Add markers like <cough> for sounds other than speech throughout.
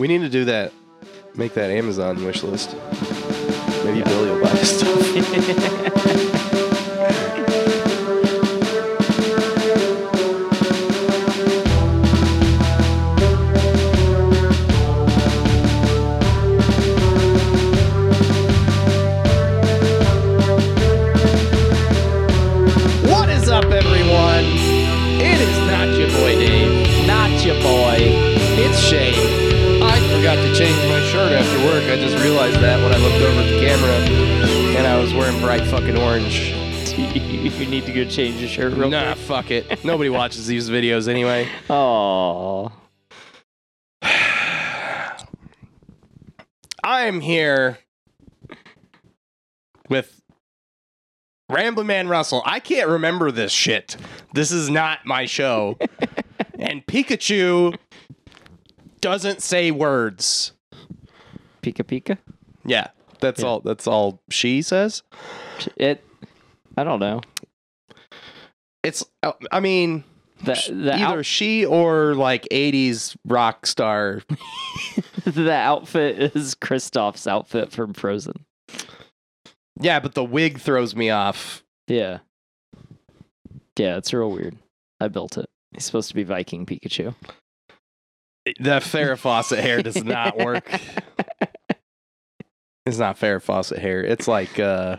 We need to do that. Make that Amazon wish list. Maybe Billy will buy stuff. <laughs> I just realized that when I looked over at the camera and I was wearing bright fucking orange. If <laughs> you need to go change your shirt real Nah, fuck it. <laughs> Nobody watches these videos anyway. Oh. I'm here with Ramblin' Man Russell. I can't remember this shit. This is not my show. <laughs> and Pikachu doesn't say words. Pika Pika? Yeah, that's Yeah. all. That's all she says. It. I don't know. It's. uh, I mean, The, the, either out, she or like '80s rock star. <laughs> the outfit is Kristoff's outfit from Frozen. Yeah, but the wig throws me off. Yeah. Yeah, it's real weird. I built it. He's supposed to be Viking Pikachu. The Farrah Fawcett hair does not <laughs> work. It's not Farrah Fawcett hair. It's like uh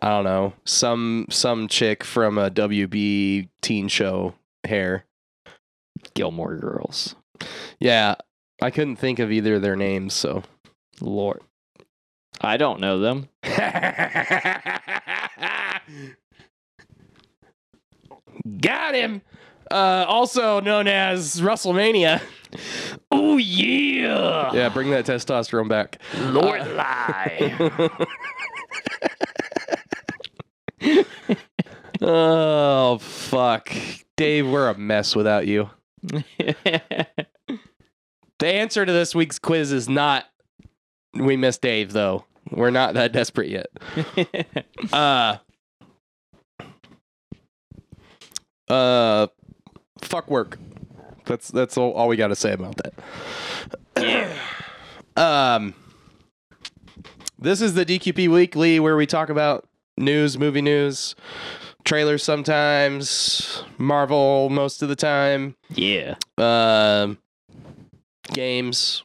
I don't know, some some chick from a WB teen show hair. Gilmore Girls. Yeah, I couldn't think of either of their names, so Lord. I don't know them. <laughs> Got him. Uh, also known as WrestleMania. Oh, yeah. Yeah, bring that testosterone back. Lord lie. <laughs> oh fuck, Dave, we're a mess without you. <laughs> The answer to this week's quiz is not we miss Dave though. We're not that desperate yet. <laughs> Uh uh fuck work. That's that's all, all we got to say about that. um This is the DQP weekly where we talk about news, movie news, trailers sometimes, Marvel most of the time yeah. um, games.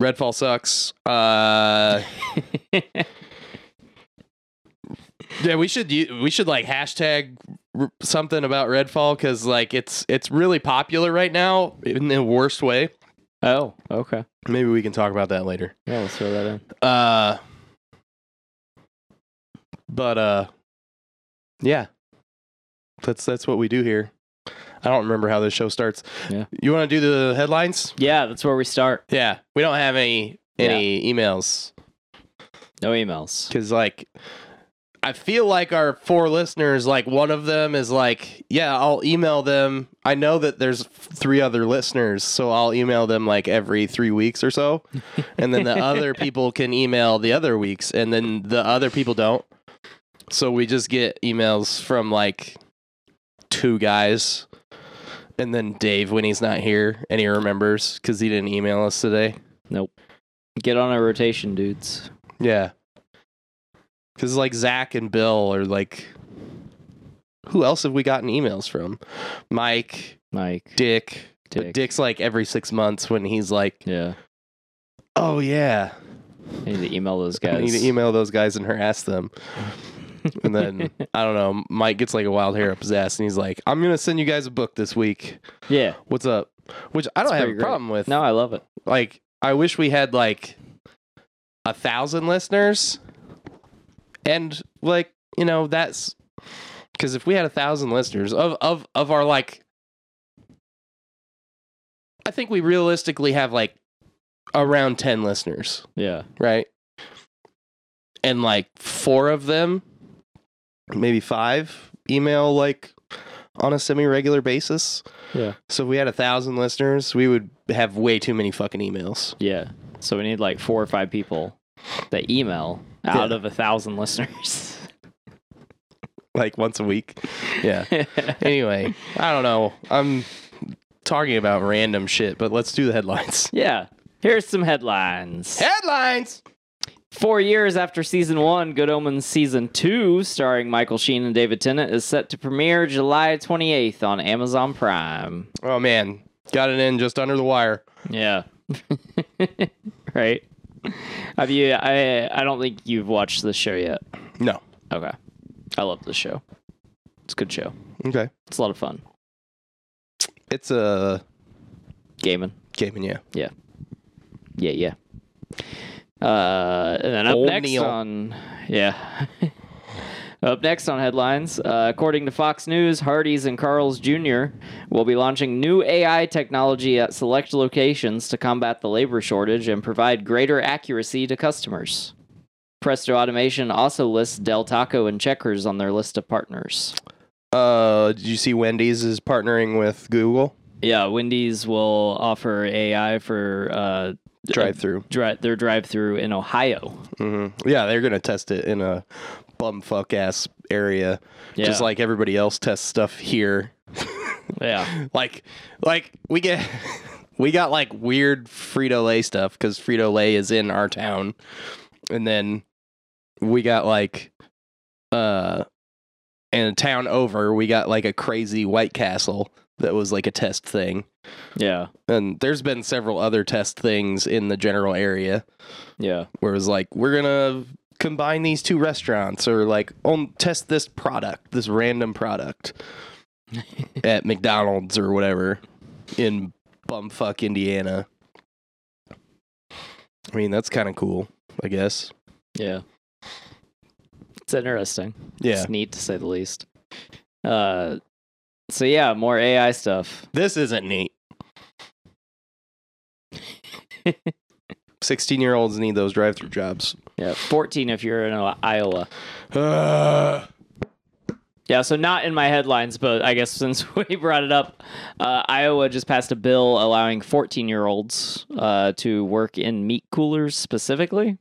Redfall sucks. Uh, <laughs> yeah, we should we should like hashtag r- something about Redfall because like it's it's really popular right now in the worst way. oh, okay. Maybe we can talk about that later. Yeah, let's throw that in. Uh, but uh, yeah, that's that's what we do here. I don't remember how this show starts. Yeah. You want to do the headlines? Yeah, that's where we start. Yeah, we don't have any any emails No emails. because like I feel like our four listeners, like one of them is like, yeah, I'll email them. I know that there's three other listeners, so I'll email them like every three weeks or so, <laughs> and then the other people can email the other weeks, and then the other people don't. So we just get emails from like two guys. And then Dave, when he's not here and he remembers because he didn't email us today. Nope. Get on a rotation, dudes. Yeah. Because like Zach and Bill are like, who else have we gotten emails from? Mike, Mike. Dick. But Dick's like every six months when he's like, Yeah. oh yeah, I need to email those guys. <laughs> I need to email those guys and harass them. And then <laughs> I don't know, Mike gets like a wild hair up his ass and he's like, I'm gonna send you guys a book this week. yeah. What's up? Which I don't That's have a great. problem with. No, I love it. like I wish we had like a thousand listeners, and like you know that's because if we had a thousand listeners of of of our like, I think we realistically have like around ten listeners, Yeah. right? And like four of them, maybe five, email like on a semi regular basis. Yeah. So if we had a thousand listeners, we would have way too many fucking emails. Yeah. So we need like four or five people that email out Yeah. of a thousand listeners. <laughs> Like once a week. Yeah. <laughs> anyway, I don't know. I'm talking about random shit, but let's do the headlines. <laughs> Yeah. Here's some headlines. Headlines. Four years after season one, Good Omens season two, starring Michael Sheen and David Tennant, is set to premiere July 28th on Amazon Prime. Oh man, got it in just under the wire. Yeah. right. <laughs> Have you? I I don't think you've watched this show yet. No. Okay. I love this show. It's a good show. Okay. It's a lot of fun. It's a Gaming. gaming, yeah. Yeah, yeah. Uh, and then up Old next Neil. on yeah. <laughs> up next on headlines, uh, according to Fox News, Hardee's and Carl's Jr. will be launching new AI technology at select locations to combat the labor shortage and provide greater accuracy to customers. Presto Automation also lists Del Taco and Checkers on their list of partners. Uh, did you see Wendy's is partnering with Google Yeah, Wendy's will offer AI for uh, drive through? dri- their drive-through in Ohio. hmm Yeah, they're gonna test it in a bumfuck ass area, Yeah. just like everybody else tests stuff here. <laughs> Yeah. <laughs> like, like we get. <laughs> We got like weird Frito Lay stuff because Frito Lay is in our town, and then we got like, uh, in a town over, we got like a crazy White Castle that was like a test thing. Yeah. And there's been several other test things in the general area Yeah. where it was like, we're gonna combine these two restaurants or like on test this product, this random product <laughs> at McDonald's or whatever in bumfuck Indiana. I mean, that's kind of cool, I guess. Yeah. It's interesting. Yeah. It's neat to say the least. Uh so yeah, more AI stuff. This isn't neat. <laughs> 16 year olds need those drive through jobs. Yeah, 14 if you're in Iowa. Uh, Yeah, so not in my headlines, but I guess since <laughs> we brought it up, uh, Iowa just passed a bill allowing 14 year olds uh, to work in meat coolers specifically.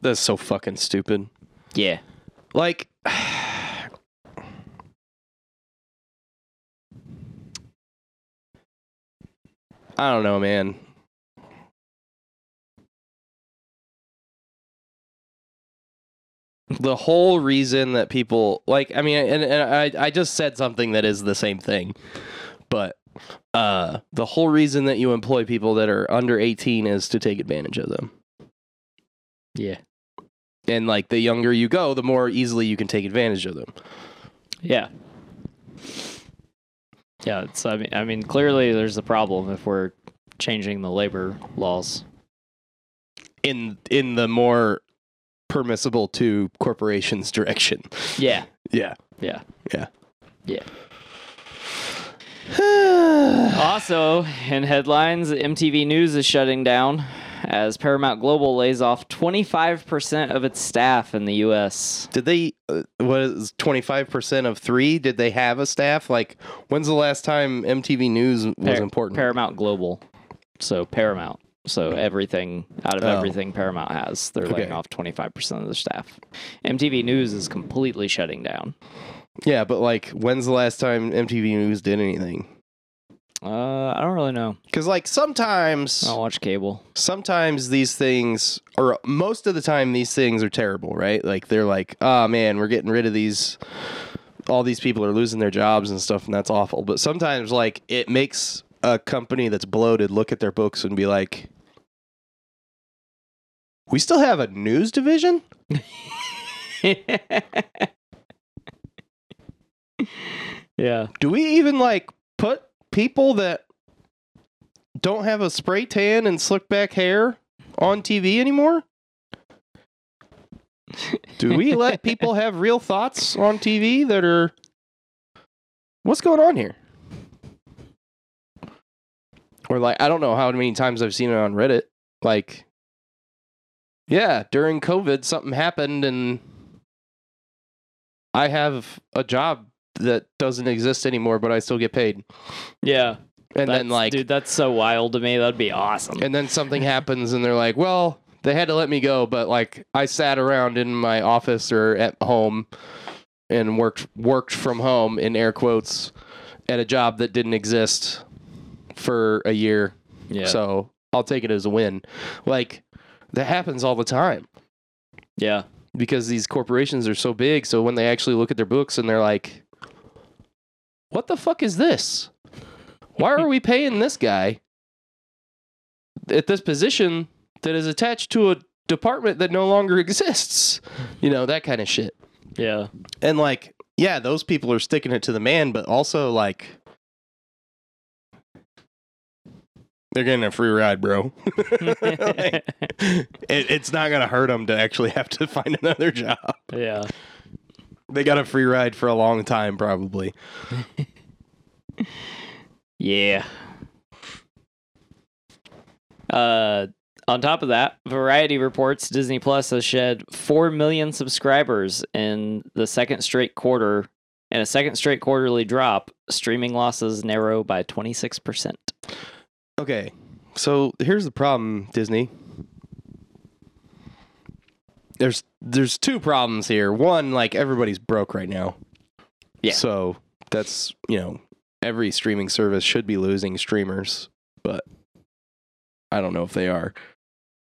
that's so fucking stupid. Yeah. Like, <sighs> I don't know, man. The whole reason that people like, I mean, and, and I, I just said something that is the same thing, but uh, the whole reason that you employ people that are under 18 is to take advantage of them. Yeah. And like, the younger you go, the more easily you can take advantage of them. Yeah. Yeah, it's I mean I mean clearly there's a problem if we're changing the labor laws. in in the more permissible to corporations direction. Yeah. Yeah. Yeah. Yeah. Yeah. <sighs> Also, in headlines, MTV News is shutting down as Paramount Global lays off 25% of its staff in the U.S. Did they uh, what is 25% of 3? Did they have a staff? Like when's the last time MTV News was Par- important? Paramount Global. So, Paramount. So, everything out of Oh. everything Paramount has, they're laying Okay. off 25% of their staff. MTV News is completely shutting down. yeah, but like when's the last time MTV News did anything? Uh, I don't really know. Cuz like sometimes I don't watch cable. sometimes these things or most of the time these things are terrible, right? Like they're like, "Oh man, we're getting rid of these all these people are losing their jobs and stuff and that's awful." But sometimes like it makes a company that's bloated look at their books and be like, "We still have a news division?" <laughs> yeah. Do we even like put people that don't have a spray tan and slick back hair on TV anymore? Do we <laughs> let people have real thoughts on TV that are What's going on here? Or like I don't know how many times I've seen it on Reddit. Like yeah, during COVID something happened and I have a job that doesn't exist anymore but I still get paid. Yeah. And then like dude, that's so wild to me. That'd be awesome. and then something <laughs> happens and they're like, "Well, they had to let me go, but like I sat around in my office or at home and worked worked from home in air quotes at a job that didn't exist for a year. Yeah. So I'll take it as a win. Like that happens all the time yeah. because these corporations are so big. So when they actually look at their books and they're like, "What the fuck is this? Why are we paying this guy at this position that is attached to a department that no longer exists?" You know that kind of shit. Yeah. And like, yeah, those people are sticking it to the man, but also like. They're getting a free ride, bro. <laughs> Like, <laughs> it, it's not gonna hurt them to actually have to <laughs> find another job. yeah. They got a free ride for a long time, probably. <laughs> Yeah. Uh, on top of that, Variety reports Disney Plus has shed 4 million subscribers in the second straight quarter. In a second straight quarterly drop, streaming losses narrow by 26%. Okay, so here's the problem, Disney. There's there's two problems here. One, like everybody's broke right now. Yeah. So that's you know every streaming service should be losing streamers, but I don't know if they are.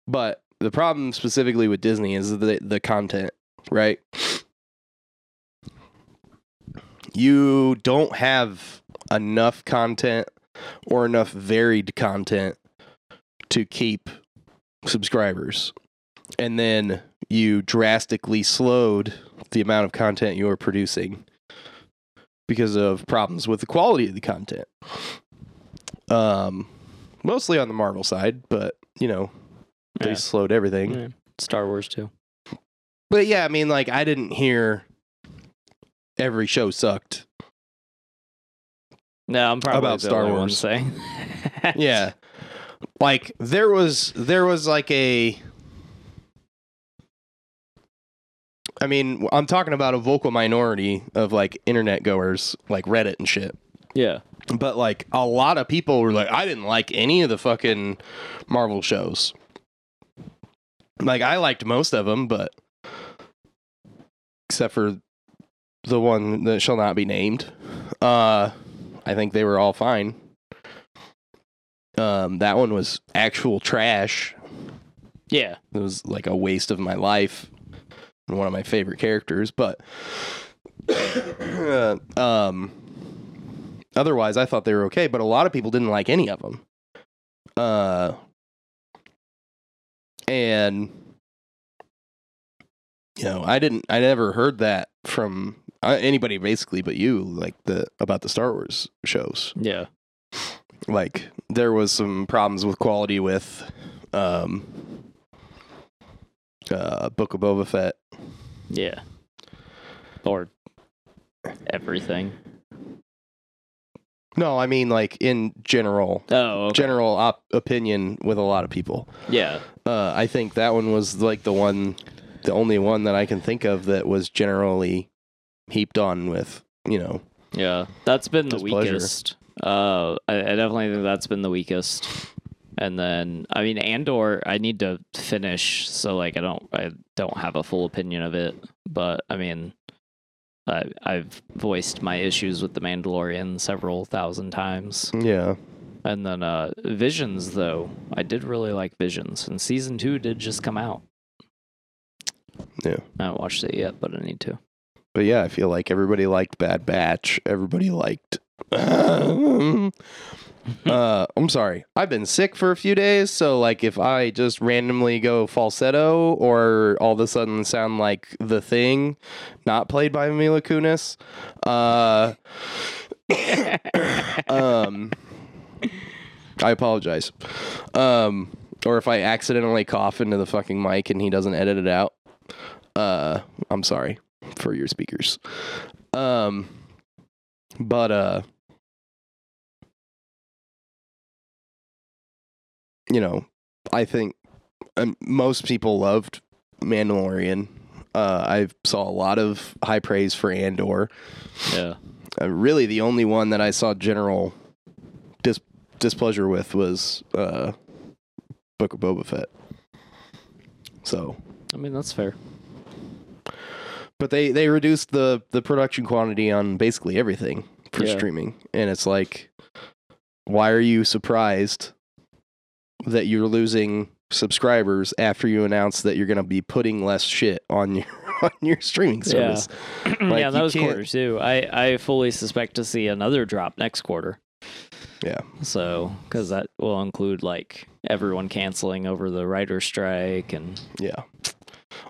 But the problem specifically with Disney is the the content, right? You don't have enough content or enough varied content to keep subscribers. And then you drastically slowed the amount of content you were producing because of problems with the quality of the content. Um, mostly on the Marvel side, but you know, they Yeah. slowed everything. Yeah. Star Wars too. But yeah, I mean, like I didn't hear every show sucked. No, I'm probably About the Star only one Wars. saying. <laughs> yeah like there was there was like a i mean i'm talking about a vocal minority of like internet goers like reddit and shit. Yeah. but like a lot of people were like i didn't like any of the fucking marvel shows. Like i liked most of them but except for the one that shall not be named uh i think they were all fine. Um that one was actual trash. Yeah. it was like a waste of my life one of my favorite characters but <coughs> um otherwise i thought they were okay but a lot of people didn't like any of them uh and you know i didn't i never heard that from uh, anybody basically but you like the about the star wars shows Yeah. like there was some problems with quality with um uh book of boba fett Yeah. Or everything. no i mean like in general Oh, okay. general op- opinion with a lot of people yeah. uh i think that one was like the one the only one that i can think of that was generally heaped on with you know Yeah, that's been the Displeasure. weakest. Uh, I, I definitely think that's been the weakest. And then, I mean, Andor, I need to finish, so like, I don't, I don't have a full opinion of it. But I mean, I, I've voiced my issues with the Mandalorian several thousand times. yeah And then, uh, Visions, though, I did really like Visions, and season two did just come out. Yeah. I haven't watched it yet, but I need to. but yeah i feel like everybody liked bad batch everybody liked <laughs> uh, I'm sorry. I've been sick for a few days, so like if I just randomly go falsetto or all of a sudden sound like the thing, not played by Mila Kunis, uh, <coughs> um, I apologize. Um, or if I accidentally cough into the fucking mic and he doesn't edit it out, uh, I'm sorry for your speakers. Um, but uh. you know, I think um, most people loved Mandalorian. Uh, I saw a lot of high praise for Andor. Yeah. Uh, really, the only one that I saw general dis- displeasure with was uh, Book of Boba Fett. So, I mean, that's fair. But they they reduced the the production quantity on basically everything for Yeah. streaming, and it's like, why are you surprised that you're losing subscribers after you announce that you're going to be putting less shit on your <laughs> on your streaming Yeah. service? <clears throat> Like, yeah, you those can't- quarters too. I I fully suspect to see another drop next quarter. Yeah. So, because that will include like everyone canceling over the writer strike and Yeah.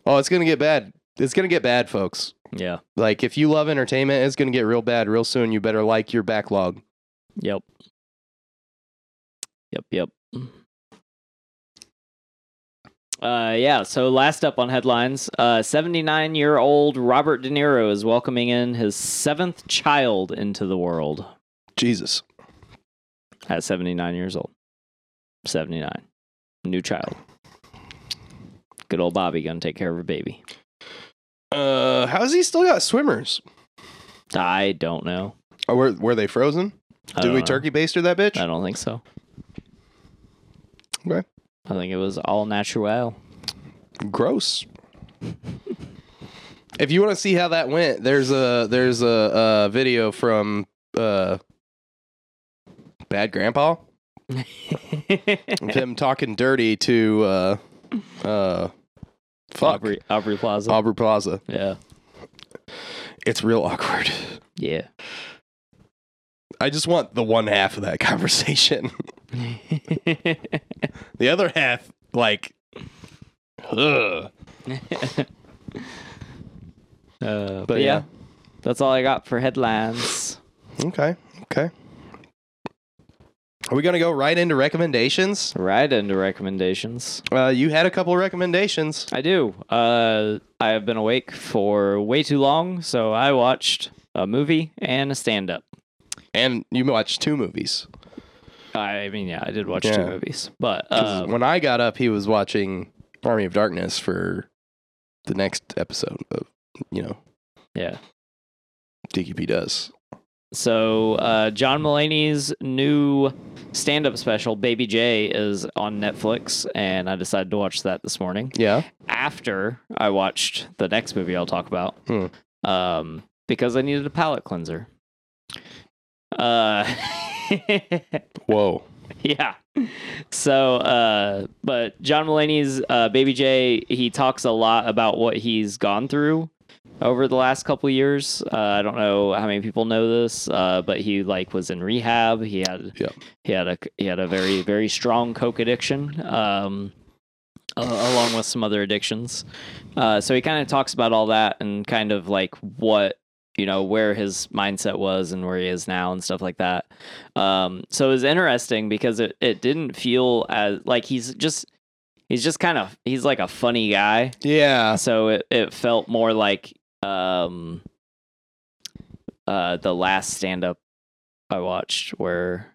Oh, it's going to get bad. It's going to get bad, folks. yeah, Like if you love entertainment, it's going to get real bad real soon. You better like your backlog. yep, yep, yep. Uh, yeah. So last up on headlines, uh, 79 year old Robert De Niro is welcoming in his seventh child into the world Jesus. at 79 years old. 79, new child. Good old Bobby gonna take care of a baby. Uh, how's he still got swimmers? I don't know. Oh, were were they frozen? I Did we know. turkey baster that bitch? I don't think so. Okay. I think it was all natural. Gross. if you want to see how that went, there's a there's a, a video from uh, Bad Grandpa <laughs> of him talking dirty to uh, uh, fuck Aubrey, Aubrey Plaza. Aubrey Plaza. yeah. It's real awkward. Yeah. I just want the one half of that <laughs> conversation. <laughs> the other half, like, ugh. <laughs> Uh, but, But yeah, yeah. that's all I got for headlines. Okay, okay. Are we gonna go right into recommendations? Right into recommendations. Uh, you had a couple of recommendations. I do. Uh, I have been awake for way too long, so I watched a movie and a stand up. And you watched two movies. I mean, yeah, I did watch Yeah. two movies, But uh, when I got up, he was watching Army of Darkness for the next episode of, you know, yeah. DQP does. So uh, John Mulaney's new stand-up special, Baby J, is on Netflix, and I decided to watch that this morning Yeah. after I watched the next movie I'll talk about, Hmm. um, because I needed a palate cleanser. Uh, <laughs> Whoa. yeah. So, uh, but John Mulaney's uh, Baby J, he talks a lot about what he's gone through over the last couple years. Uh, I don't know how many people know this, uh, but he like was in rehab. He had Yep. he had a he had a very very strong coke addiction. Um, uh, along with some other addictions. Uh, so he kind of talks about all that and kind of like what you know where his mindset was and where he is now and stuff like that. Um, so it was interesting because it it didn't feel as like he's just he's just kind of he's like a funny guy. Yeah. So it it felt more like um uh the last stand up I watched where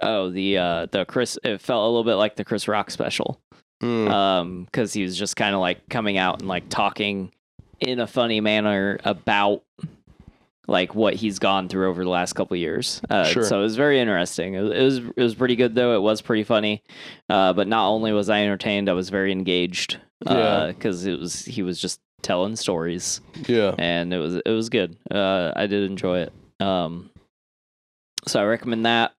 oh the uh the Chris it felt a little bit like the Chris Rock special Mm. um because he was just kind of like coming out and like talking in a funny manner about like what he's gone through over the last couple years. Uh, Sure. so it was very interesting. It, it was it was pretty good though. It was pretty funny. Uh but not only was i entertained i was very engaged Yeah. because it was he was just telling stories. Yeah. and it was it was good. Uh i did enjoy it. Um so i recommend that.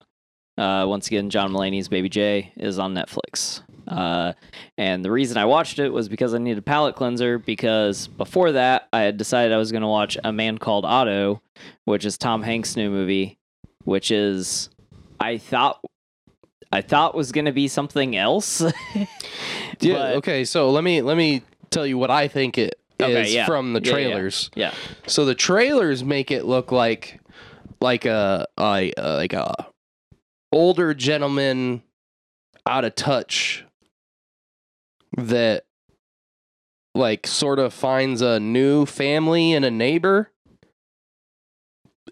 Uh once again john mulaney's baby j is on netflix uh, and the reason I watched it was because I needed a palate cleanser. Because before that, I had decided I was going to watch A Man Called Otto, which is Tom Hanks' new movie, which is I thought I thought was going to be something else. <laughs> Yeah. But- okay. So let me let me tell you what I think it is Okay, yeah. from the Yeah, yeah. trailers. yeah, So the trailers make it look like like a, a a- like a older gentleman out of touch that like sort of finds a new family and a neighbor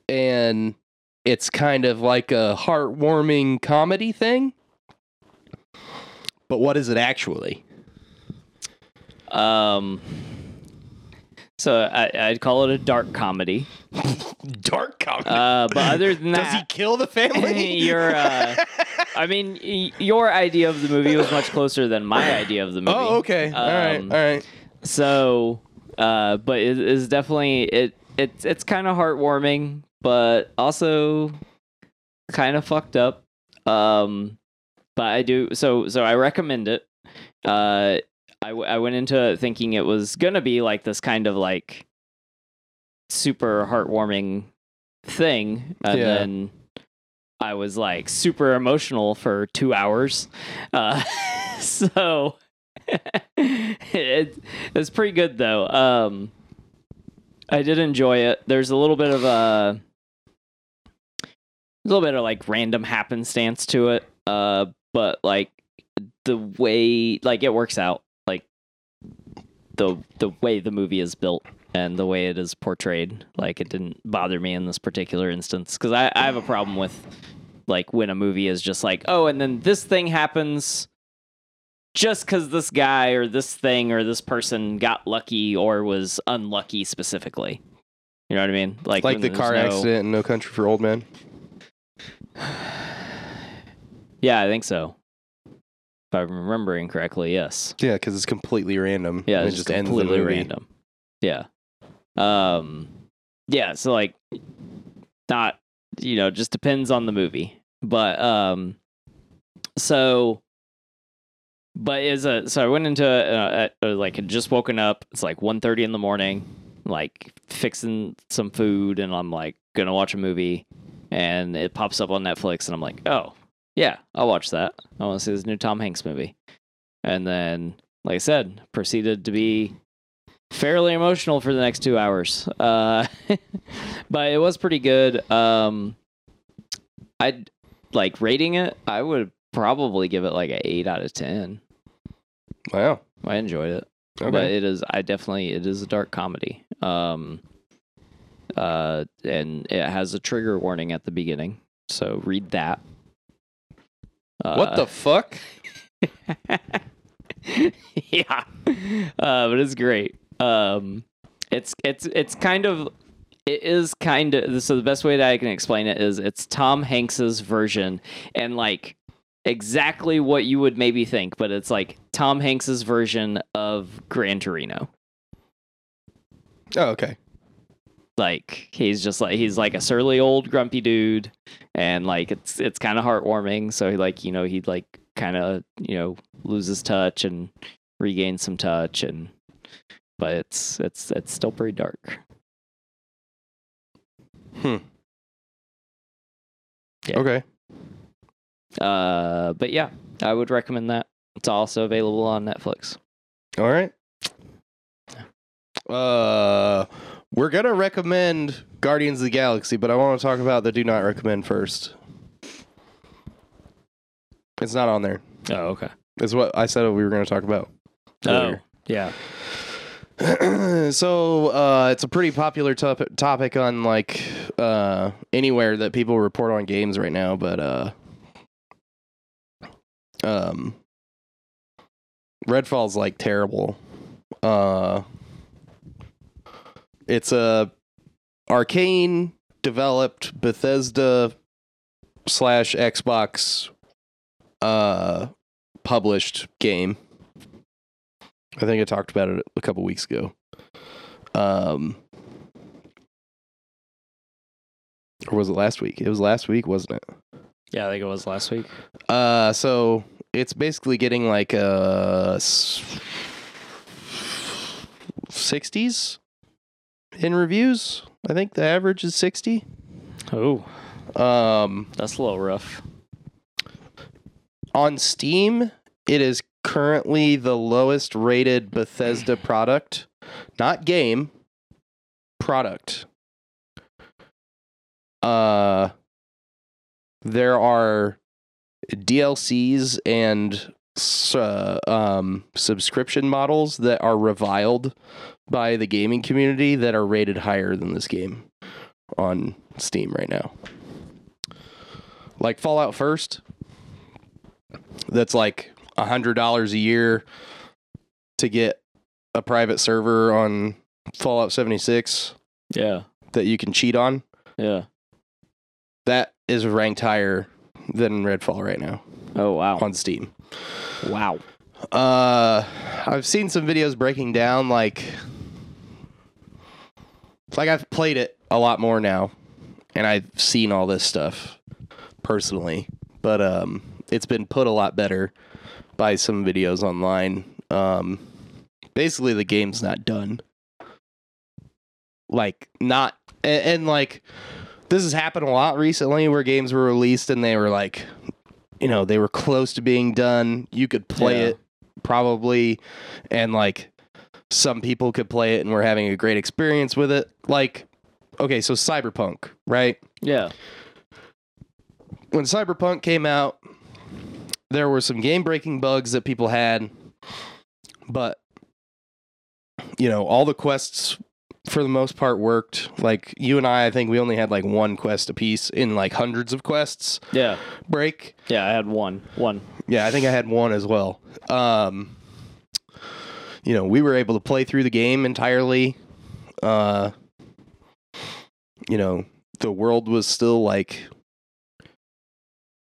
and it's kind of like a heartwarming comedy thing. But what is it actually? um. So I, I'd call it a dark comedy. <laughs> Dark comedy. Uh, but other than that, Does he kill the family? <laughs> You're, uh, <laughs> I mean, y- your idea of the movie was much closer than my idea of the movie. Oh, okay. all right. Um, All right. So Uh, but it is definitely it. It's it's kind of heartwarming, but also kind of fucked up. Um, but I do so so I recommend it. Uh, I w- I went into it thinking it was gonna be like this kind of like super heartwarming thing, and Yeah. then I was like super emotional for two hours. Uh, <laughs> so <laughs> it, it's pretty good though. Um, I did enjoy it. There's a little bit of a, a little bit of like random happenstance to it. Uh, but like the way like it works out, the the way the movie is built and the way it is portrayed, like it didn't bother me in this particular instance because I, I have a problem with like when a movie is just like, oh, and then this thing happens just because this guy or this thing or this person got lucky or was unlucky specifically. You know what I mean? Like like the car no- accident in No Country for Old Men. <sighs> Yeah, I think so. If I'm remembering correctly, yes. Yeah, because it's completely random. Yeah, it's it just just ends the completely random. Yeah. Um yeah, so like not you know, just depends on the movie. But um so but is a so I went into uh, uh, like had just woken up. It's like 1:30 in the morning, like fixing some food and I'm like going to watch a movie and it pops up on Netflix and I'm like, "Oh, yeah, I'll watch that. I want to see this new Tom Hanks movie." And then like I said, proceeded to be fairly emotional for the next two hours. Uh, <laughs> but it was pretty good. Um, I'd like rating it. I would probably give it like an eight out of ten. Wow. I enjoyed it, Okay. but it is. I definitely it is a dark comedy. Um, uh, and it has a trigger warning at the beginning, so read that. What the fuck? <laughs> yeah, uh, but it's great. Um, it's it's it's kind of it is kind of so the best way that I can explain it is it's Tom Hanks's version and like exactly what you would maybe think, but it's like Tom Hanks's version of Gran Torino. Oh, okay. Like he's just like he's like a surly old grumpy dude, and like it's it's kind of heartwarming. So he like you know he like kind of you know loses touch and regains some touch, and but it's it's it's still pretty dark. Hmm. Yeah. Okay. Uh, but yeah, I would recommend that. It's also available on Netflix. All right. Uh, we're gonna recommend Guardians of the Galaxy, but I want to talk about the do not recommend first. It's not on there. Oh, okay. It's what I said we were gonna talk about. Oh, yeah. <clears throat> so uh, it's a pretty popular top- topic on like uh, anywhere that people report on games right now, but uh, um, Redfall's like terrible. Uh, it's a Arkane developed Bethesda slash Xbox uh published game. I think I talked about it a couple weeks ago. Um, or was it last week? It was last week, wasn't it? Yeah, I think it was last week. Uh, so it's basically getting like a sixties in reviews. I think the average is sixty. Oh, Um, that's a little rough. on Steam, it is currently the lowest rated Bethesda product, not game, product. Uh there are DLCs and uh, um, subscription models that are reviled by the gaming community that are rated higher than this game on Steam right now. Like Fallout First, that's like a hundred dollars a year to get a private server on Fallout 76 Yeah, that you can cheat on. yeah. That is ranked higher than Redfall right now Oh wow, on Steam. Wow. Uh, I've seen some videos breaking down like like I've played it a lot more now, and I've seen all this stuff personally, but um, it's been put a lot better by some videos online. Um, basically, the game's not done. Like not, and, and like this has happened a lot recently where games were released and they were like, you know, they were close to being done. You could play Yeah. it probably, and like some people could play it and were having a great experience with it. Like, okay, so Cyberpunk, right? Yeah. When Cyberpunk came out, there were some game breaking bugs that people had, but you know, all the quests for the most part worked. Like you and I, I think we only had like one quest apiece in like hundreds of quests Yeah. break. Yeah. I had one. One. Yeah, I think I had one as well. Um, you know, we were able to play through the game entirely. Uh, you know, the world was still like,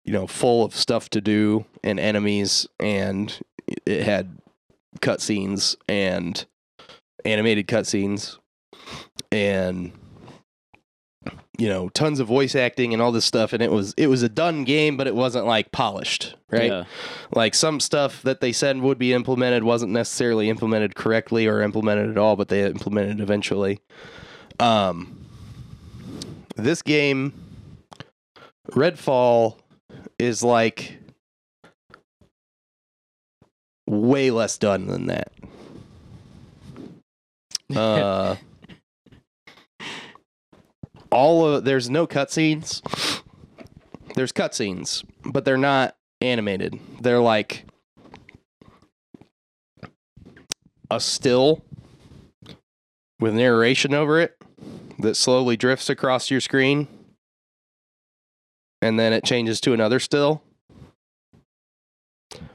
you know, full of stuff to do and enemies, and it had cutscenes and animated cutscenes, and you know, tons of voice acting and all this stuff. And it was it was a done game, but it wasn't like polished, right? Yeah. like some stuff that they said would be implemented wasn't necessarily implemented correctly or implemented at all but they implemented eventually um this game redfall is like way less done than that <laughs> uh all of there's no cutscenes there's cutscenes but they're not animated. They're like a still with narration over it that slowly drifts across your screen and then it changes to another still.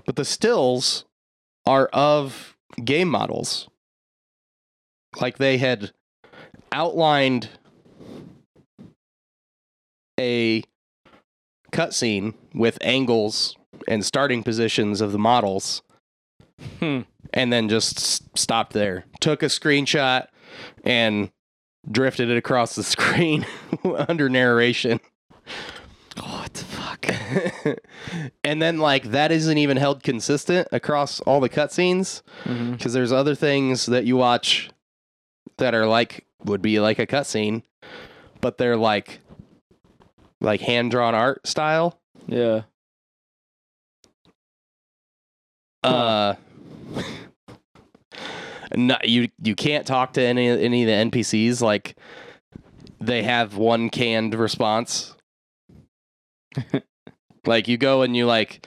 But the stills are of game models. Like they had outlined a cutscene with angles and starting positions of the models Hmm. and then just stopped there. Took a screenshot and drifted it across the <laughs> screen <laughs> under narration. What the fuck? <laughs> and then like that isn't even held consistent across all the cutscenes because there's other things that you watch that are like would be like a cutscene, but they're like like hand drawn art style. Yeah. Uh, <laughs> no, you you can't talk to any any of the NPCs. Like they have one canned response. <laughs> like you go and you like,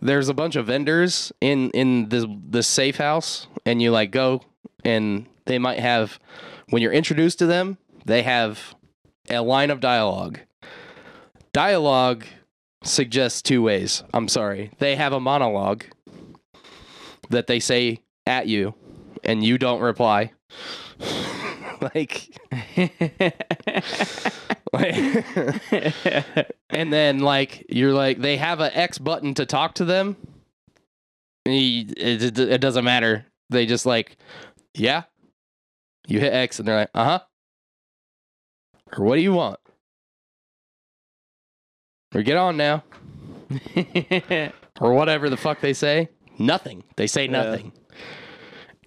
there's a bunch of vendors in in this this safe house, and you like go and they might have when you're introduced to them, they have a line of dialogue. Dialogue suggests two ways. I'm sorry. They have a monologue that they say at you and you don't reply. <laughs> like, <laughs> and then like you're like they have a X button to talk to them. It, it, it doesn't matter. They just like, yeah. You hit X and they're like, uh huh. Or what do you want? Or get on now. <laughs> Or whatever the fuck they say. Nothing. They say Yeah. nothing.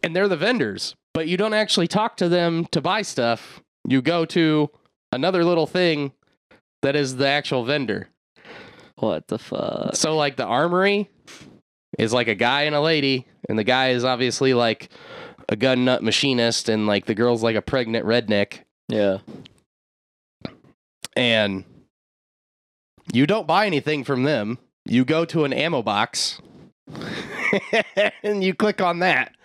And they're the vendors, but you don't actually talk to them to buy stuff. You go to another little thing that is the actual vendor. what the fuck? So like the armory is like a guy and a lady, and the guy is obviously like a gun nut machinist, and like the girl's like a pregnant redneck, Yeah. and you don't buy anything from them. You go to an ammo box <laughs> and you click on that,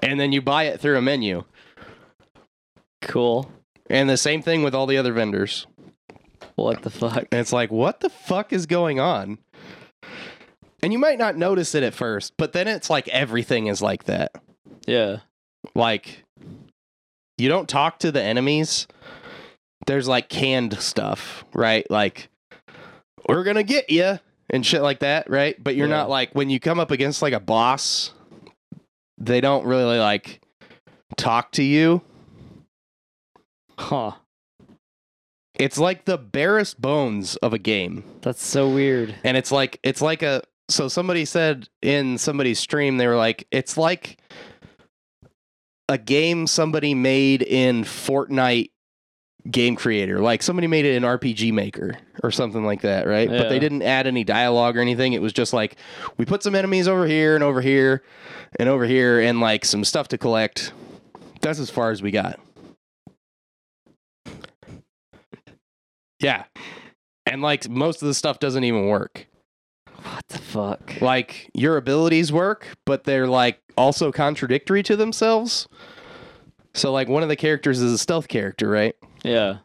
and then you buy it through a menu. Cool. And the same thing with all the other vendors. What the fuck? And it's like, what the fuck is going on? And you might not notice it at first, but then it's like everything is like that. Yeah. Like, you don't talk to the enemies. There's like canned stuff, right? Like, we're gonna get you and shit like that, right? But you're Yeah. not like when you come up against like a boss, they don't really like talk to you. Huh. It's like the barest bones of a game. That's so weird. And it's like it's like a so somebody said in somebody's stream they were like it's like a game somebody made in Fortnite game creator. Like somebody made it an RPG Maker or something like that, right? But they didn't add any dialogue or anything. It was just like we put some enemies over here and over here and over here and like some stuff to collect. That's as far as we got. Yeah. And like most of the stuff doesn't even work. What the fuck? Like your abilities work, but they're like also contradictory to themselves. So like one of the characters is a stealth character, right? Yeah.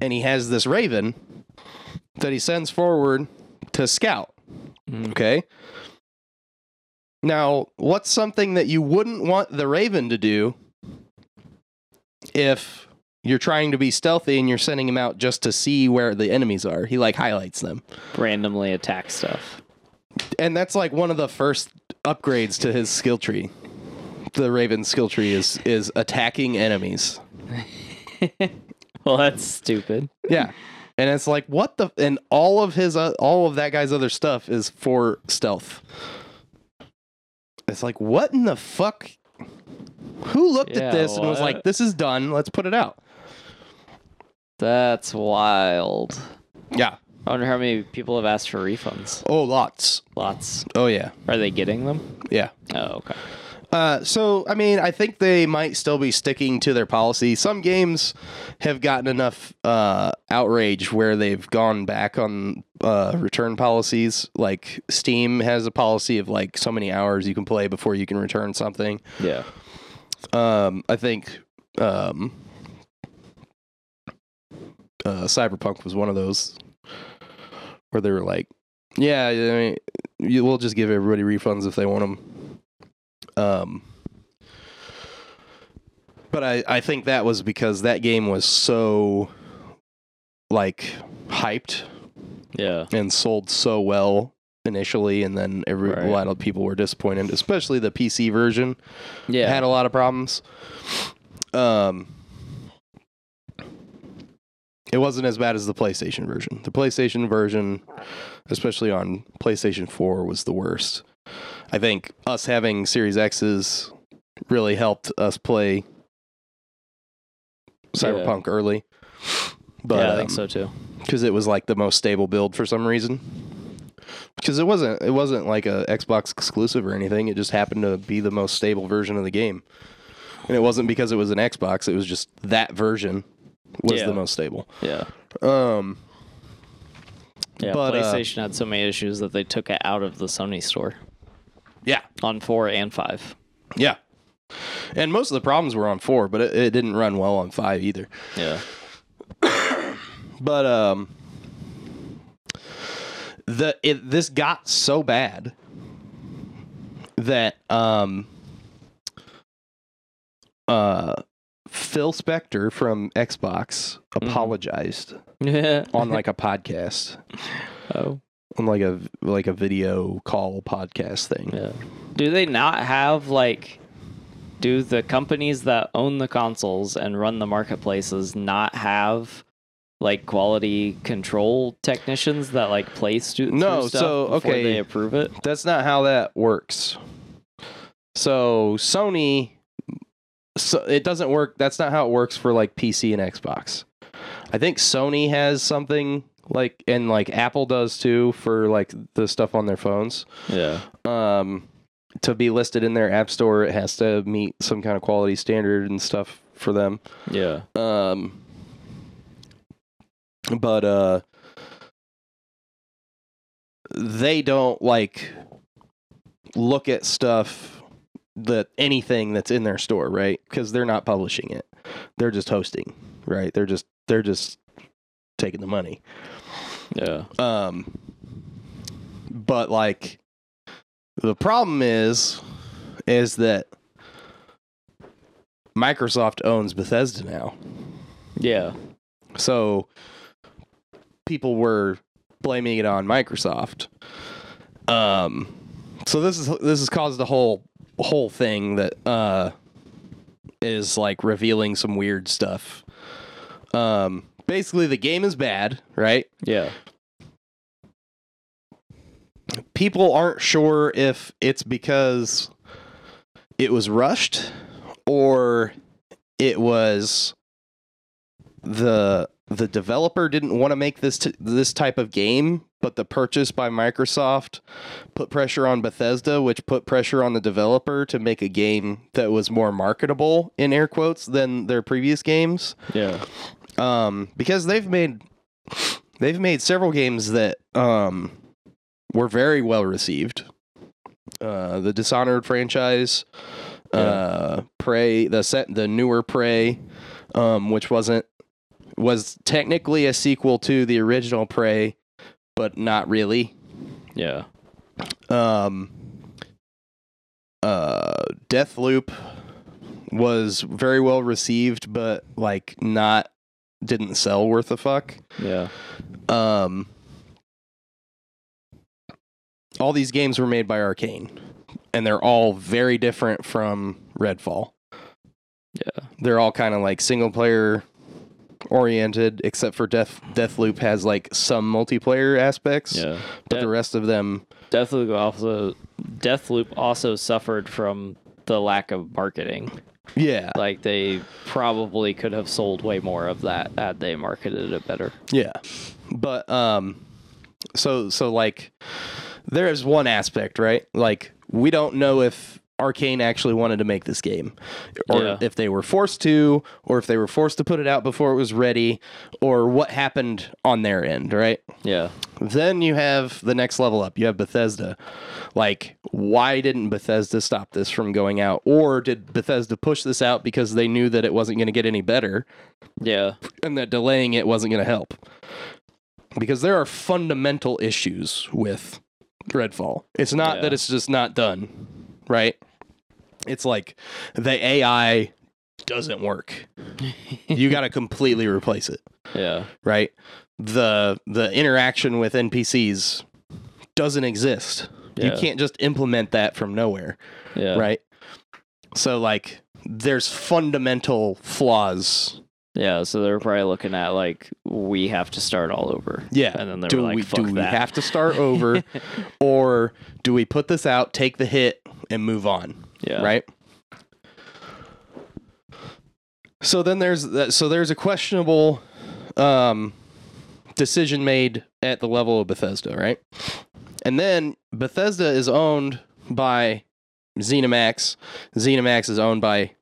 And he has this raven that he sends forward to scout. Mm. Okay. Now, what's something that you wouldn't want the raven to do if you're trying to be stealthy and you're sending him out just to see where the enemies are? He like highlights them. Randomly attack stuff. And that's like one of the first upgrades to his skill tree. The raven's skill tree is is attacking enemies. <laughs> <laughs> Well, that's stupid. Yeah. And it's like what the and all of his uh, all of that guy's other stuff is for stealth. It's like what in the fuck? Who looked Yeah, at this and was like this is done, let's put it out. That's wild. Yeah. I wonder how many people have asked for refunds. Oh, lots. Lots. Oh yeah. Are they getting them? Yeah. Oh, okay. Uh, so I mean, I think they might still be sticking to their policy. Some games have gotten enough uh, outrage where they've gone back on uh, return policies. Like Steam has a policy of like so many hours you can play before you can return something. Yeah. Um, I think um, uh, Cyberpunk was one of those where they were like, "Yeah, I mean, you, we'll just give everybody refunds if they want them." Um, but I I think that was because that game was so like hyped Yeah. and sold so well initially, and then every Right. a lot of people were disappointed, especially the PC version Yeah. had a lot of problems. Um, it wasn't as bad as the PlayStation version. The PlayStation version, especially on PlayStation 4, was the worst. I think us having Series X's really helped us play Cyberpunk early. But yeah, I think um, so too. because it was like the most stable build for some reason. Because it wasn't it wasn't like a Xbox exclusive or anything. It just happened to be the most stable version of the game, and it wasn't because it was an Xbox. It was just that version was Yeah. the most stable. Yeah. Um, Yeah. But, uh, PlayStation had so many issues that they took it out of the Sony store yeah, on four and five. yeah. And most of the problems were on four, but it, it didn't run well on five either. Yeah. <coughs> But um, the it, this got so bad that um, uh, Phil Spencer from Xbox apologized Yeah. <laughs> on like a podcast, oh. On like a like a video call podcast thing. Yeah. Do they not have like do the companies that own the consoles and run the marketplaces not have like quality control technicians that like play stu- No, through stuff so, before okay. they approve it? That's not how that works. So Sony, so it doesn't work. That's not how it works for like PC and Xbox. I think Sony has something like, and like Apple does too for like the stuff on their phones. Yeah. Um, to be listed in their app store, it has to meet some kind of quality standard and stuff for them. Yeah. Um, but uh, they don't like look at stuff that anything that's in their store, right? Because they're not publishing it; they're just hosting, right? They're just they're just taking the money. Yeah. Um, but like the problem is, is that Microsoft owns Bethesda now. Yeah. So people were blaming it on Microsoft. Um, so this is this has caused a whole whole thing that uh, is like revealing some weird stuff Um, basically, the game is bad, right? Yeah. People aren't sure if it's because it was rushed or it was the the developer didn't want to make this t- this type of game, but the purchase by Microsoft put pressure on Bethesda, which put pressure on the developer to make a game that was more marketable in air quotes than their previous games. Yeah. Um, because they've made they've made several games that um were very well received. Uh, the Dishonored franchise, uh, Prey, the set, the newer Prey, um, which wasn't was technically a sequel to the original Prey, but not really. Yeah. Um, uh, Deathloop was very well received, but like not didn't sell worth a fuck. Yeah. Um, all these games were made by Arkane, and they're all very different from Redfall. Yeah. They're all kind of like single player oriented, except for Death Deathloop has like some multiplayer aspects, Yeah. but the rest of them, Deathloop also Deathloop also suffered from the lack of marketing. Yeah, Like they probably could have sold way more of that had they marketed it better. Yeah. But um so so like there is one aspect, right? Like we don't know if Arkane actually wanted to make this game or Yeah. if they were forced to or if they were forced to put it out before it was ready or what happened on their end, right? Yeah. Then you have the next level up. You have Bethesda. Like, why didn't Bethesda stop this from going out? Or did Bethesda push this out because they knew that it wasn't going to get any better Yeah. and that delaying it wasn't going to help. Because there are fundamental issues with Redfall. It's not Yeah. that it's just not done, right? It's like the AI doesn't work. <laughs> you got to completely replace it, Yeah. right? The the interaction with NPCs doesn't exist. Yeah. You can't just implement that from nowhere Yeah. right? So like there's fundamental flaws. Yeah. So they're probably looking at like we have to start all over. Yeah. And then they do like, we "Fuck do we have to start <laughs> over or do we put this out, take the hit and move on, Yeah. right? So then there's that so there's a questionable um decision made at the level of Bethesda, right? And then Bethesda is owned by ZeniMax. ZeniMax is owned by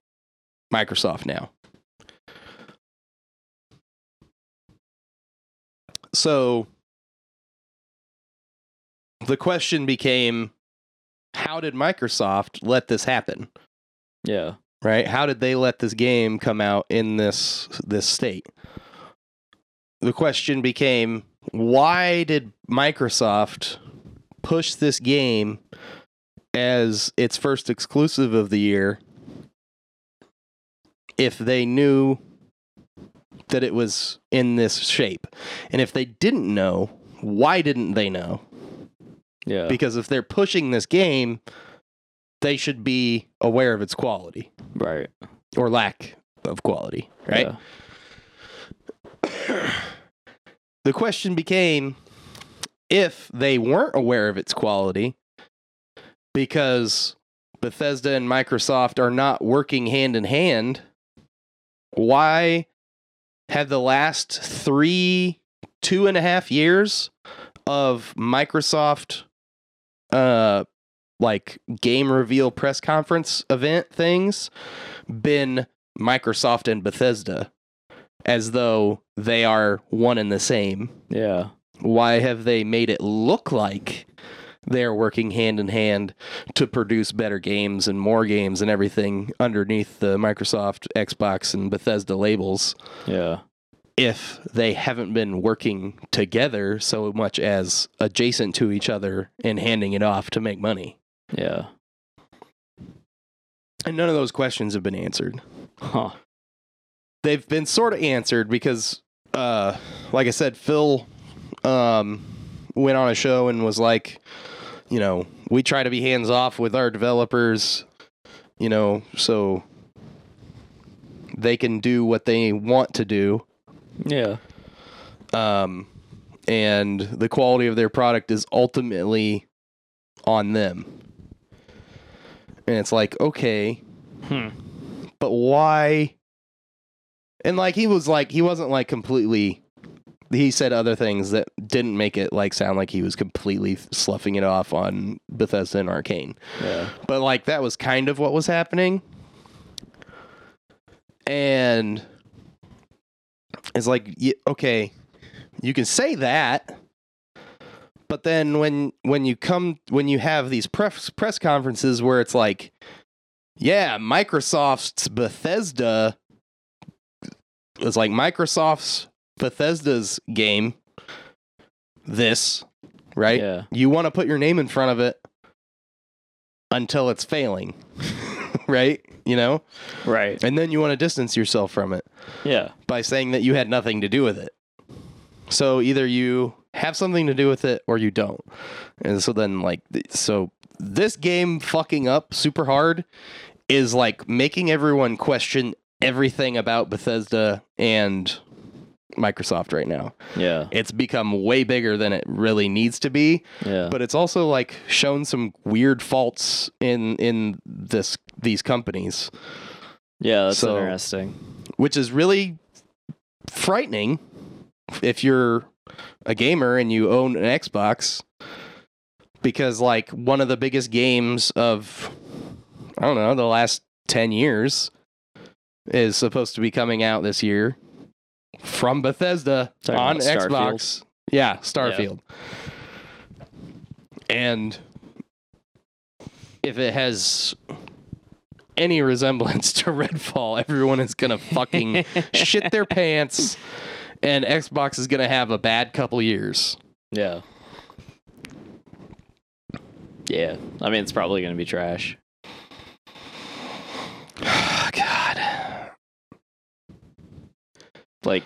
Microsoft now. So the question became how did Microsoft let this happen? Yeah. Right? How did they let this game come out in this this state? The question became why did Microsoft push this game as its first exclusive of the year if they knew that it was in this shape? And if they didn't know, why didn't they know? Yeah. Because if they're pushing this game, they should be aware of its quality right. or lack of quality, right? Yeah. <clears throat> The question became if they weren't aware of its quality because Bethesda and Microsoft are not working hand in hand, why have the last three, two and a half years of Microsoft uh like game reveal press conference event things been Microsoft and Bethesda as though they are one and the same. Yeah. Why have they made it look like they're working hand in hand to produce better games and more games and everything underneath the Microsoft, Xbox, and Bethesda labels Yeah. If they haven't been working together so much as adjacent to each other and handing it off to make money? Yeah. And none of those questions have been answered. Huh. they've been sort of answered because uh like i said phil um went on a show and was like you know we try to be hands off with our developers you know so they can do what they want to do Yeah. um, and the quality of their product is ultimately on them. And it's like, okay, Hmm. but why? And like he was like he wasn't like completely. He said other things that didn't make it like sound like he was completely sloughing it off on Bethesda and Arkane. Yeah. But like that was kind of what was happening. And it's like okay, you can say that, but then when when you come when you have these press press conferences where it's like yeah, Microsoft's Bethesda it's like Microsoft's Bethesda's game this, right? Yeah. You want to put your name in front of it until it's failing, <laughs> right? You know? Right. And then you want to distance yourself from it Yeah. by saying that you had nothing to do with it. So either you have something to do with it or you don't. And so then, like, so this game fucking up super hard is like making everyone question everything about Bethesda and Microsoft right now. Yeah. It's become way bigger than it really needs to be Yeah. but it's also like shown some weird faults in in this these companies yeah, that's so- interesting. which is really frightening if you're a gamer and you own an Xbox because like one of the biggest games of I don't know the last 10 years is supposed to be coming out this year from Bethesda Talking on about Starfield? Xbox. Yeah, Starfield. And if it has any resemblance to Redfall, everyone is going to fucking <laughs> shit their pants and Xbox is going to have a bad couple years. Yeah. Yeah. I mean, it's probably going to be trash. <sighs> God. Like,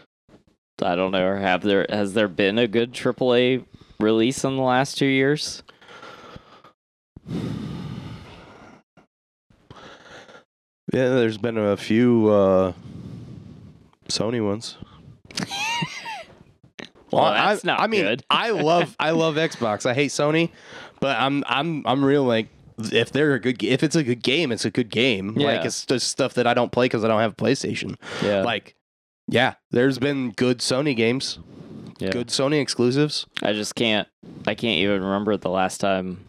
I don't know. Have there has there been a good AAA release in the last two years? Yeah, there's been a few uh, Sony ones. <laughs> Well, I- that's not I mean, good. I love I love <laughs> Xbox. I hate Sony, but I'm I'm I'm real like if they're a good if it's a good game, it's a good game. Yeah. Like it's just stuff that I don't play because I don't have a PlayStation. Yeah. Like, yeah, there's been good Sony games, yeah. good Sony exclusives. I just can't. I can't even remember the last time.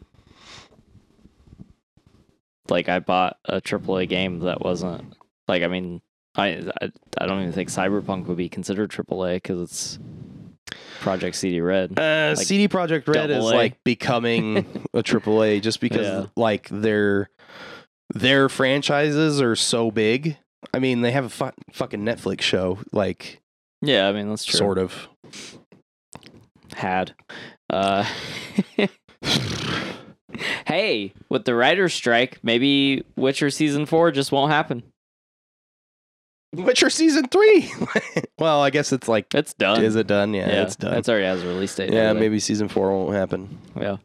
Like I bought a AAA game that wasn't like I mean I I, I don't even think Cyberpunk would be considered AAA because it's Project CD Red. Uh, Like, CD Projekt Red is A. like becoming a AAA just because Yeah. like their their franchises are so big. I mean, they have a fu- fucking Netflix show, like Yeah, I mean that's true. sort of. Had. Uh, <laughs> hey, with the writer's strike, maybe Witcher season four just won't happen. Witcher season three. <laughs> well, I guess it's like, It's done. is it done? Yeah, it's done. It's already has a release date. yeah, maybe season four won't happen. Yeah.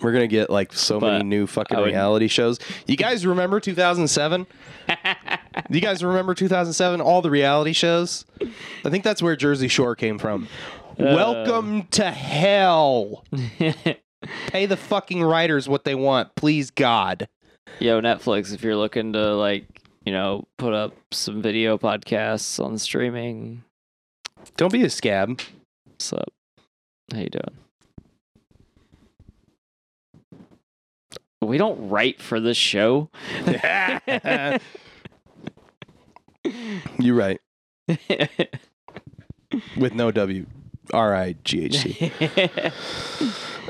We're gonna get like so many new fucking reality shows. You <laughs> guys remember 2007? <laughs> you guys remember 2007? All the reality shows. I think that's where Jersey Shore came from. Uh. Welcome to hell. Pay the fucking writers what they want, please God. Yo, Netflix, if you're looking to like, you know, put up some video podcasts on streaming, Don't be a scab. what's up? How you doing? We don't write for this show. <laughs> <laughs> You're right. <laughs> With no W. R I G H C.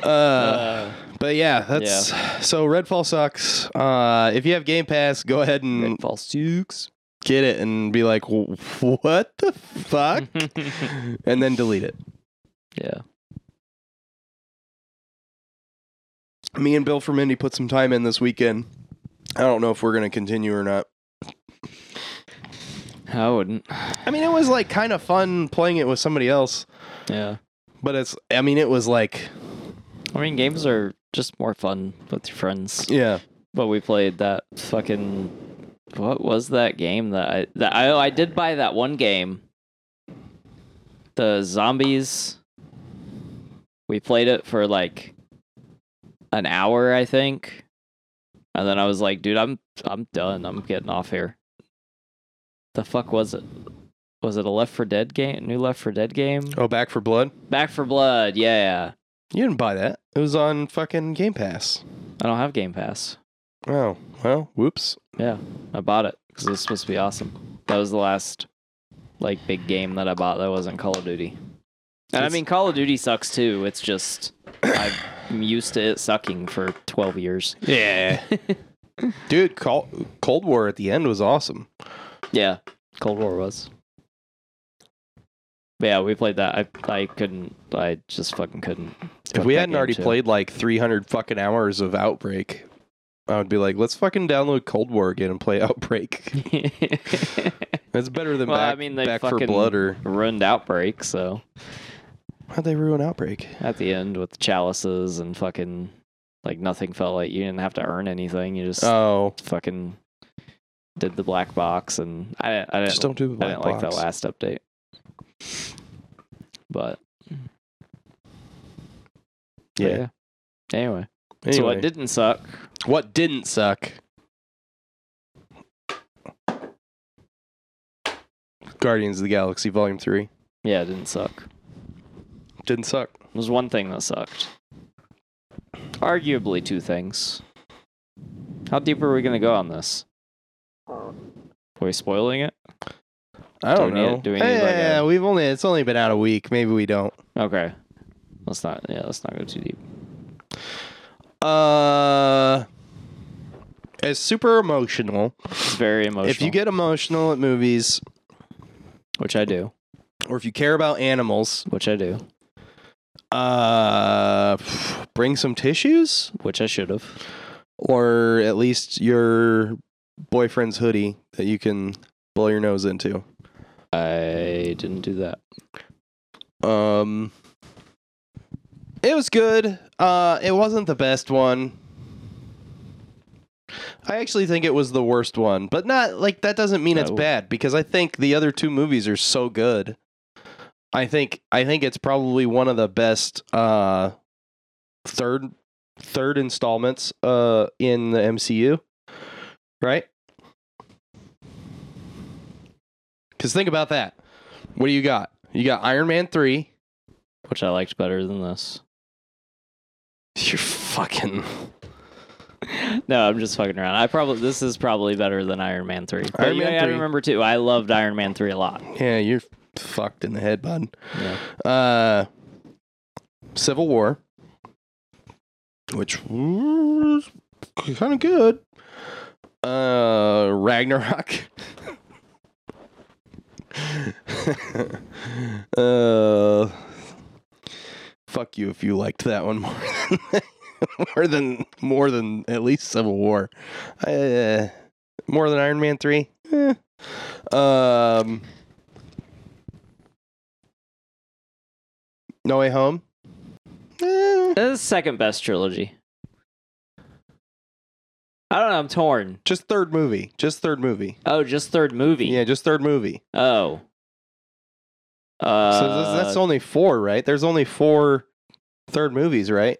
Uh, Uh, but yeah, that's so Redfall sucks. Uh, if you have Game Pass, go ahead and Redfall sucks. get it and be like, what the fuck? <laughs> and then delete it. yeah. Me and Bill from Indy put some time in this weekend. I don't know if we're going to continue or not. I wouldn't. I mean, it was like kind of fun playing it with somebody else, Yeah. but it's, I mean, it was like, I mean, games are just more fun with your friends. yeah. But we played that fucking. What was that game that I that I I did buy that one game the zombies. We played it for like an hour, I think. And then I was like, dude, I'm I'm done. I'm getting off here. The fuck was it? Was it a Left 4 Dead game? New Left 4 Dead game? Oh, Back 4 Blood. Back 4 Blood. Yeah. You didn't buy that. It was on fucking Game Pass. I don't have Game Pass. Oh well, whoops. Yeah, I bought it because it was supposed to be awesome. That was the last like big game that I bought that wasn't Call of Duty. And I mean, Call of Duty sucks too. It's just I'm used to it sucking for 12 years. Yeah, <laughs> dude. Col- Cold War at the end was awesome. Yeah, Cold War was. Yeah, we played that. I I couldn't. I just fucking couldn't. If we hadn't already too. played like 300 fucking hours of Outbreak, I would be like, let's fucking download Cold War again and play Outbreak. <laughs> That's better than well, Back, I mean, they back for Blood or ruined Outbreak, so how'd they ruin Outbreak? at the end with chalices and fucking like nothing felt like you didn't have to earn anything. You just Oh, fucking did the black box, and I I just don't do the I didn't like that last update. But but Yeah. Anyway, so Anyway, what didn't suck? what didn't suck? Guardians of the Galaxy Volume Three Yeah, it didn't suck. didn't suck. There's one thing that sucked. Arguably two things. How deep are we gonna go on this? Are we spoiling it? I Do don't need- know. do we need, like, yeah, a- we've only it's only been out a week. Maybe we don't. Okay. Let's not yeah, let's not go too deep. Uh, it's super emotional. It's very emotional. If you get emotional at movies, which I do. or if you care about animals, Which I do. uh, bring some tissues, Which I should have. or at least your boyfriend's hoodie that you can blow your nose into. I didn't do that. Um, it was good. Uh, it wasn't the best one. I actually think it was the worst one, but not like that doesn't mean it's Oh. bad because I think the other two movies are so good. I think I think it's probably one of the best uh third third installments uh in the MCU. Right? Cuz think about that. What do you got? You got Iron Man 3. Which I liked better than this. <laughs> You're fucking <laughs> no, I'm just fucking around. I probably this is probably better than Iron Man three. But Iron Man gotta 3. remember too. I loved Iron Man three a lot. Yeah, you're fucked in the head, bud. Yeah. Uh, Civil War, which was kind of good. Uh, Ragnarok. <laughs> <laughs> uh, fuck you if you liked that one more <laughs> than more than more than at least Civil War. Uh, more than Iron Man three. Eh. Um. No Way Home. Eh, This is second best trilogy. I don't know. I'm torn. just third movie. Just third movie. Oh, just third movie. Yeah, just third movie. Oh. Uh, so that's, that's only four, right? There's only four third movies, right?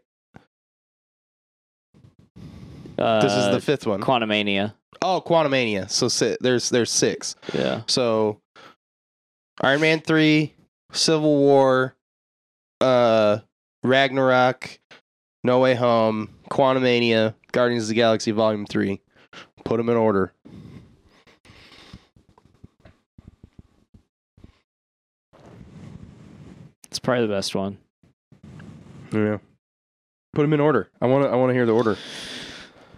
This is uh, the fifth one. Quantumania. Oh, Quantumania. So si- there's there's six. Yeah. So Iron Man three, Civil War, uh, Ragnarok, No Way Home, Quantumania, Guardians of the Galaxy Volume three. Put them in order. It's probably the best one. Yeah. Put them in order. I want to. I want to hear the order.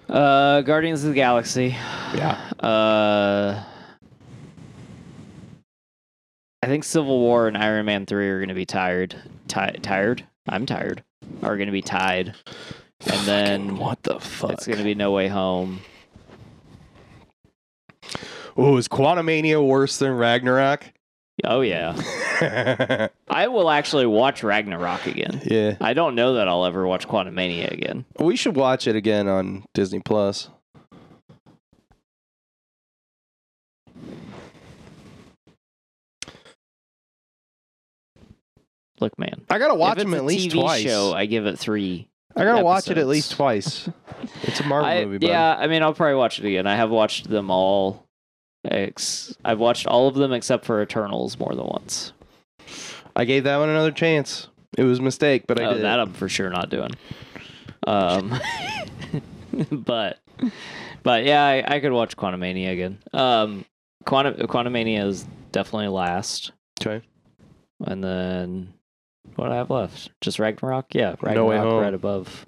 Uh, Guardians of the Galaxy. Yeah. Uh, I think Civil War and Iron Man three are going to be tired. Ti- tired. I'm tired. Are going to be tied. And then what the fuck? It's going to be No Way Home. Oh, is Quantumania worse than Ragnarok? Oh yeah. <laughs> I will actually watch Ragnarok again. yeah. I don't know that I'll ever watch Quantumania again. We should watch it again on Disney Plus. Look, man. I gotta watch them at least TV twice. Show, I give it three. I gotta watch it at episodes. least twice. It's a Marvel I, movie, bud. yeah, I mean, I'll probably watch it again. I have watched them all. Ex- I've watched all of them except for Eternals more than once. I gave that one another chance. It was a mistake, but I oh, did. that. I'm for sure not doing. Um, <laughs> but, but yeah, I, I could watch Quantumania again. Um, Quantum Quantumania is definitely last, Okay. and then what do I have left? Just Ragnarok. Yeah, Ragnarok No Way Home. right above.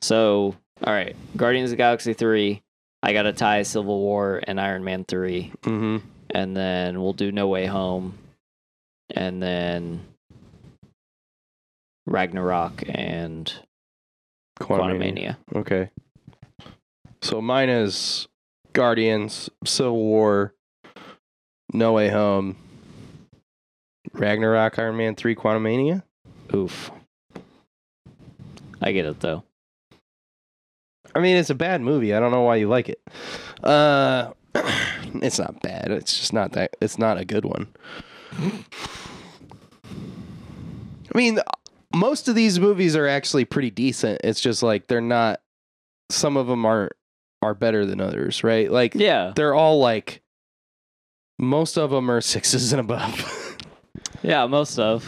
So, all right, Guardians of the Galaxy three. I got to tie Civil War and Iron Man three, Mm-hmm. and then we'll do No Way Home, and then Ragnarok and Quantumania. Okay. So mine is Guardians, Civil War, No Way Home, Ragnarok, Iron Man 3, Quantumania. Oof. I get it though. I mean, it's a bad movie. I don't know why you like it. Uh, <clears throat> it's not bad. It's just not that. It's not a good one. I mean, most of these movies are actually pretty decent. It's just like they're not. Some of them aren't are better than others, right? Like Yeah. they're all like. Most of them are <laughs> sixes and above. Yeah, most of.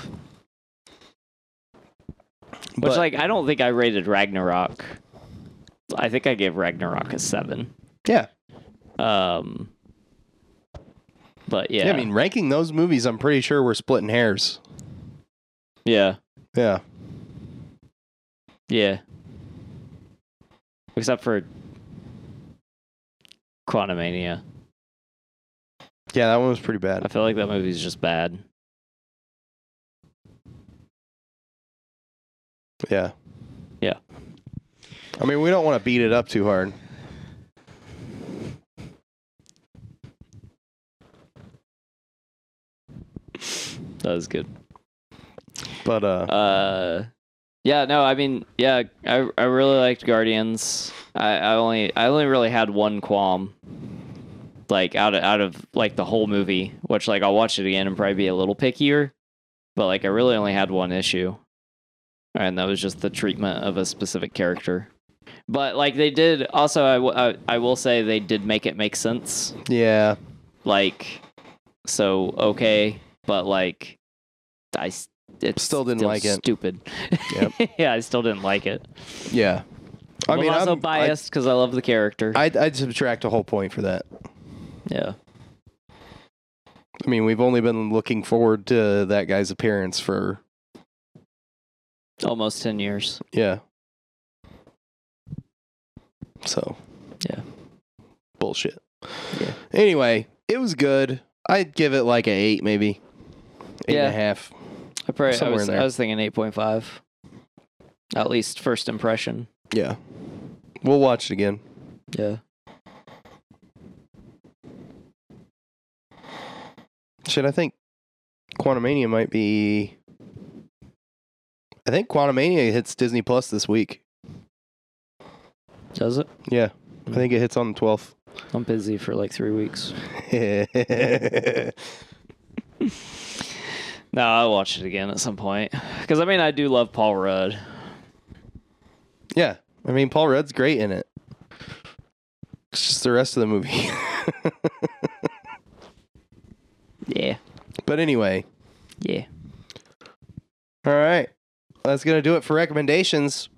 Which But- like I don't think I rated Ragnarok. I think I gave Ragnarok a 7. yeah, Um But yeah. yeah. I mean, ranking those movies, I'm pretty sure we're splitting hairs. yeah. Yeah. Yeah. Except for Quantumania. Yeah, that one was pretty bad. I feel like that movie's just bad. Yeah. Yeah. I mean, we don't want to beat it up too hard. That was good. But uh Uh, yeah, no, I mean, yeah, I I really liked Guardians. I, I only I only really had one qualm, like out of out of like the whole movie, which like I'll watch it again and probably be a little pickier, but like I really only had one issue, and that was just the treatment of a specific character. But like they did also, I, w- I I will say they did make it make sense. yeah. Like, so okay, but like, I s- it's Still didn't like it. Stupid. Yep. <laughs> yeah, I still didn't like it. Yeah. I I'm mean, also I'm biased because I love the character. I'd, I'd subtract a whole point for that. yeah, I mean, we've only been looking forward to that guy's appearance for almost ten years. yeah. So Yeah. bullshit. Yeah. Anyway, it was good. I'd give it like a eight, maybe eight and a half. I probably I was. I was thinking eight point five. At least first impression. Yeah. We'll watch it again. Yeah. Shit, I think Quantumania might be. I think Quantumania hits Disney Plus this week. Does it? Yeah, I hmm. think it hits on the twelfth. I'm busy for like three weeks. <laughs> No, I'll watch it again at some point. Because I mean, I do love Paul Rudd. yeah, I mean Paul Rudd's great in it. It's just the rest of the movie. <laughs> Yeah. but anyway, Yeah. all right, that's gonna do it for recommendations.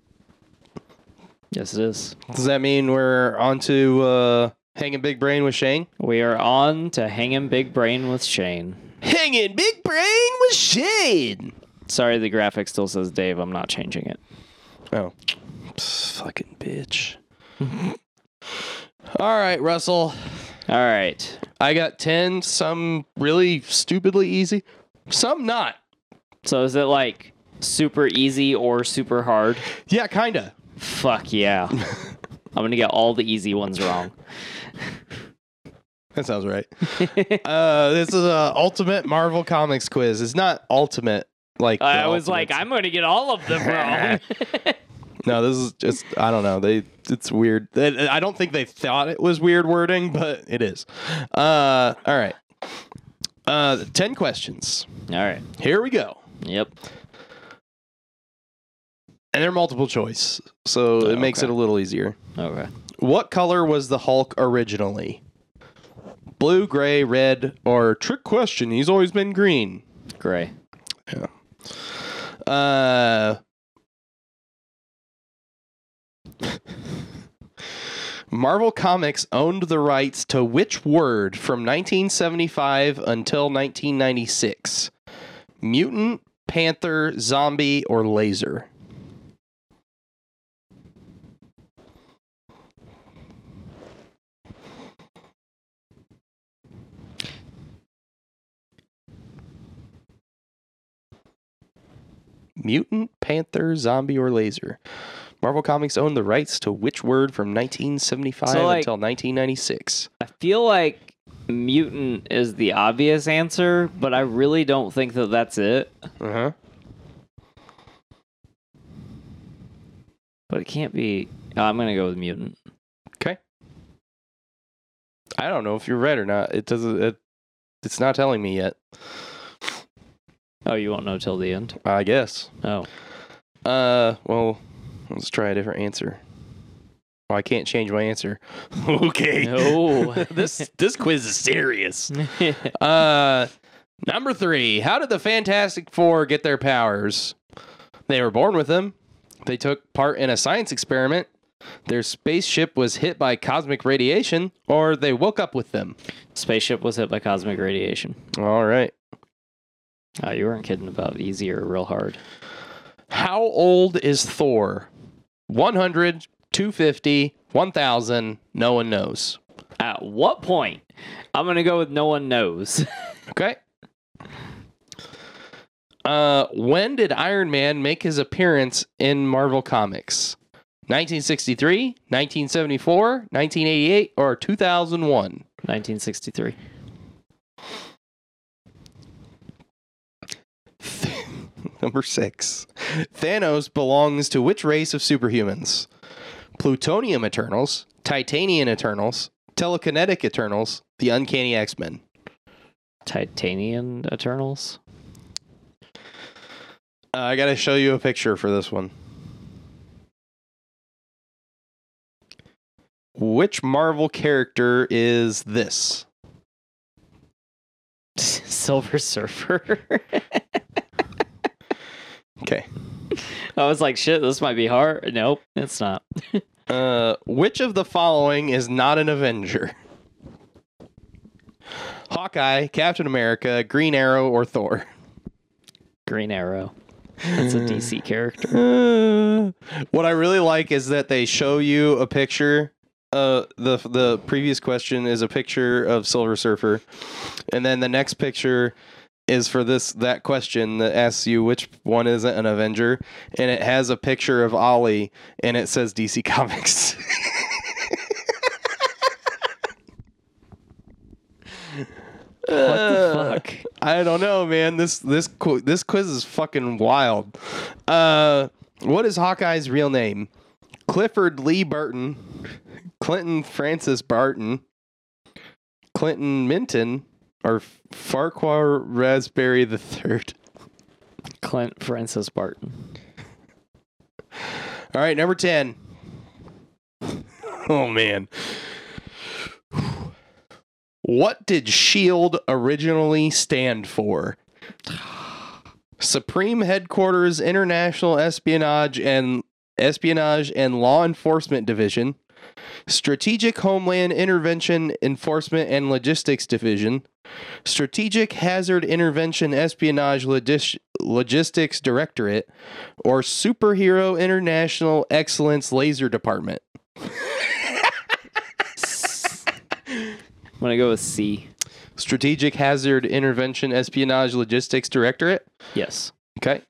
Yes, it is. Does that mean we're on to uh, hanging big brain with Shane? We are on to hanging big brain with Shane. Hanging big brain with Shane. Sorry, the graphic still says Dave. I'm not changing it. Oh, Psst, fucking bitch. <laughs> All right, Russell. All right. I got 10, some really stupidly easy, some not. So is it like super easy or super hard? Yeah, kind of. Fuck yeah. <laughs> I'm going to get all the easy ones wrong. That sounds right. <laughs> uh, this is a ultimate Marvel Comics quiz. It's not ultimate like I was like, I'm going to get all of them wrong. <laughs> No, this is just I don't know. They it's weird. They- I don't think they thought it was weird wording, but it is. Uh, all right. Uh, 10 questions. all right. Here we go. Yep. And they're multiple choice, so Oh, it makes okay. it a little easier. Okay. What color was the Hulk originally? Blue, gray, red, or trick question? He's always been green. Gray. Yeah. Uh, <laughs> Marvel Comics owned the rights to which word from 1975 until 1996? Mutant, panther, zombie, or laser? Mutant, panther, zombie, or laser? Marvel Comics owned the rights to which word from 1975 So, like- until 1996? I feel like mutant is the obvious answer, but I really don't think that that's it. Uh huh. But it can't be. oh, I'm gonna go with mutant. Okay. I don't know if you're right or not. It doesn't. It, it's not telling me yet. Oh, you won't know till the end. I guess. Oh, Uh. Well, let's try a different answer. Well, I can't change my answer. <laughs> okay. No. <laughs> this this quiz is serious. <laughs> Uh, number three. How did the Fantastic Four get their powers? They were born with them. They took part in a science experiment. Their spaceship was hit by cosmic radiation, or they woke up with them. spaceship was hit by cosmic radiation. All right. Oh, you weren't kidding about easy or real hard. How old is Thor? 100, 250, 1000, no one knows. At what point? I'm gonna go with no one knows. <laughs> Okay. Uh, when did Iron Man make his appearance in Marvel Comics? 1963, 1974, 1988, or 2001? 1963. <laughs> Number six. Thanos belongs to which race of superhumans? Plutonium Eternals, Titanium Eternals, Telekinetic Eternals, the Uncanny X Men. Titanium Eternals. Uh, I got to show you a picture for this one. Which Marvel character is this? <laughs> Silver Surfer. <laughs> Okay. <laughs> I was like, shit, this might be hard. Nope, it's not. <laughs> Uh, which of the following is not an Avenger? Hawkeye, Captain America, Green Arrow, or Thor? Green Arrow. It's a DC <laughs> character. Uh, what I really like is that they show you a picture. Uh, the the previous question is a picture of Silver Surfer, and then the next picture is for this that question that asks you which one isn't an Avenger, and it has a picture of Ollie, and it says DC <laughs> Comics. What the fuck? I don't know, man. This this qu- this quiz is fucking wild. Uh, what is Hawkeye's real name? Clifford Lee Burton, Clinton Francis Barton, Clinton Minton, or Farquhar Raspberry the Third. Clint Francis Barton. All right, number ten. Oh man. What did SHIELD originally stand for? Supreme Headquarters International Espionage and Espionage and Law Enforcement Division, Strategic Homeland Intervention Enforcement and Logistics Division, Strategic Hazard Intervention Espionage Logis- Logistics Directorate, or Superhero International Excellence Laser Department. <laughs> I'm gonna go with C. Strategic Hazard Intervention Espionage Logistics Directorate. Yes. Okay.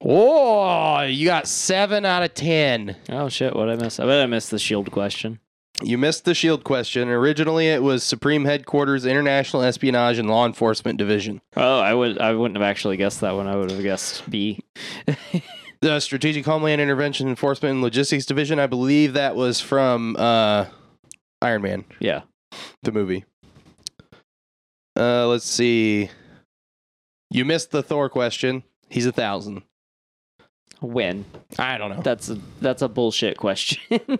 Oh, you got seven out of ten. Oh shit! What I miss? I bet I missed the shield question. You missed the shield question. Originally, it was Supreme Headquarters International Espionage and Law Enforcement Division. Oh, I would. I wouldn't have actually guessed that one. I would have guessed B. <laughs> The Strategic Homeland Intervention Enforcement and Logistics Division. I believe that was from uh, Iron Man, Yeah. the movie. Uh, let's see. You missed the Thor question. He's a thousand. When? I don't know. That's a that's a bullshit question. <laughs>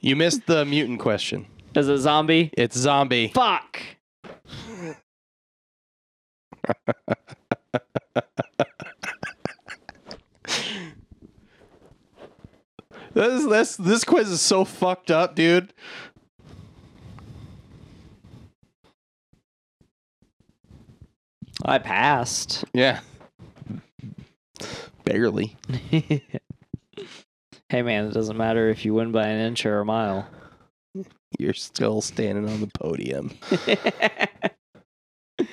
You missed the mutant question. Is it zombie? It's zombie. Fuck. <laughs> This this this quiz is so fucked up, dude. I passed. Yeah. Barely. <laughs> hey man, it doesn't matter if you win by an inch or a mile. You're still standing on the podium. <laughs>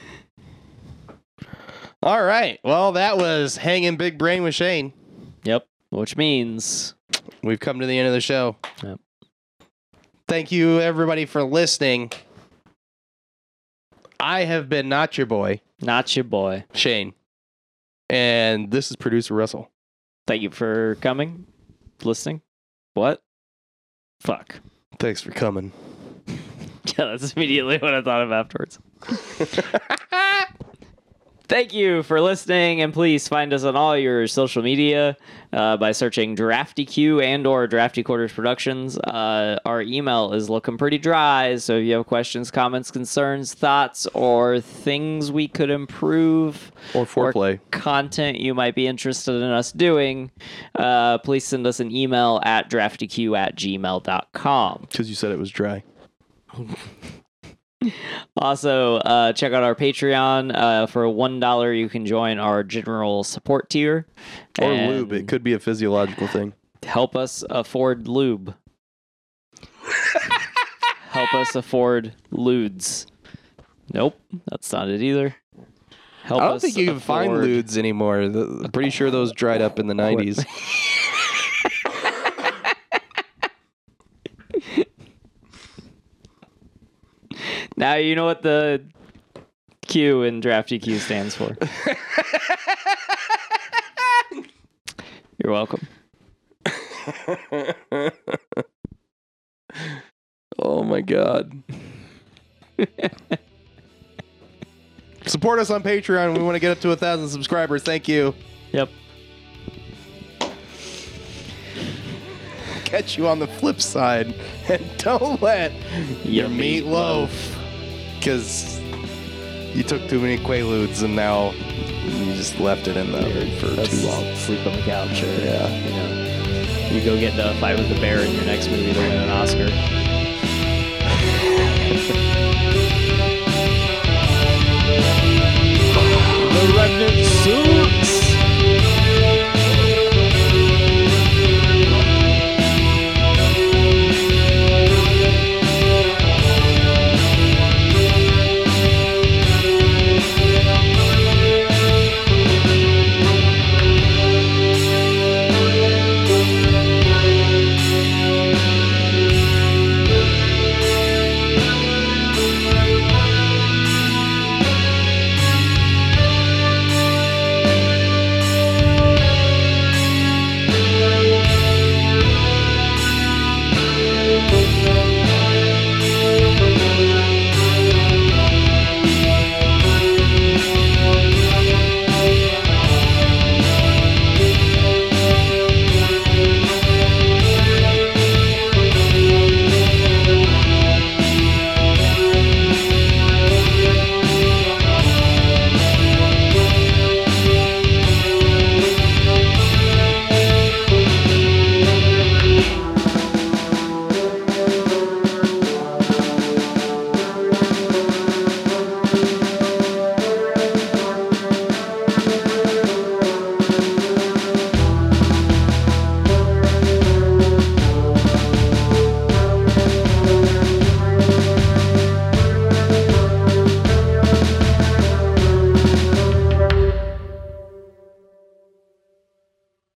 All right. Well, that was hanging big brain with Shane. yep. Which means We've come to the end of the show. Yep. Thank you, everybody, for listening. I have been not your boy, not your boy. Shane. And this is producer Russell. Thank you for coming, listening. What? Fuck. Thanks for coming. <laughs> Yeah, that's immediately what I thought of afterwards. <laughs> Thank you for listening, and please find us on all your social media uh, by searching Drafty Q and or Drafty Quarters Productions. Uh, our email is looking pretty dry, so if you have questions, comments, concerns, thoughts, or things we could improve, or foreplay. content you might be interested in us doing, uh, please send us an email at draftyq at gmail.com. Because you said it was dry. <laughs> Also, uh, check out our Patreon. Uh, for one dollar, you can join our general support tier. Or lube. It could be a physiological thing. help us afford lube. help us afford ludes. Nope, that's not it either. Help I don't us think you can find ludes anymore. I'm pretty sure those dried up in the <laughs> 90s. <laughs> Now you know what the Q in Drafty Q stands for. <laughs> You're welcome. oh my god. <laughs> Support us on Patreon. We want to get up to a thousand subscribers. Thank you. Yep. Catch you on the flip side. <laughs> And don't let your meatloaf. Because you took too many Quaaludes and now you just left it in the oven for too long. <laughs> Sleep on the couch, or Yeah. you know, you go get into a fight with the bear in your next movie to win an Oscar. <laughs> The remnants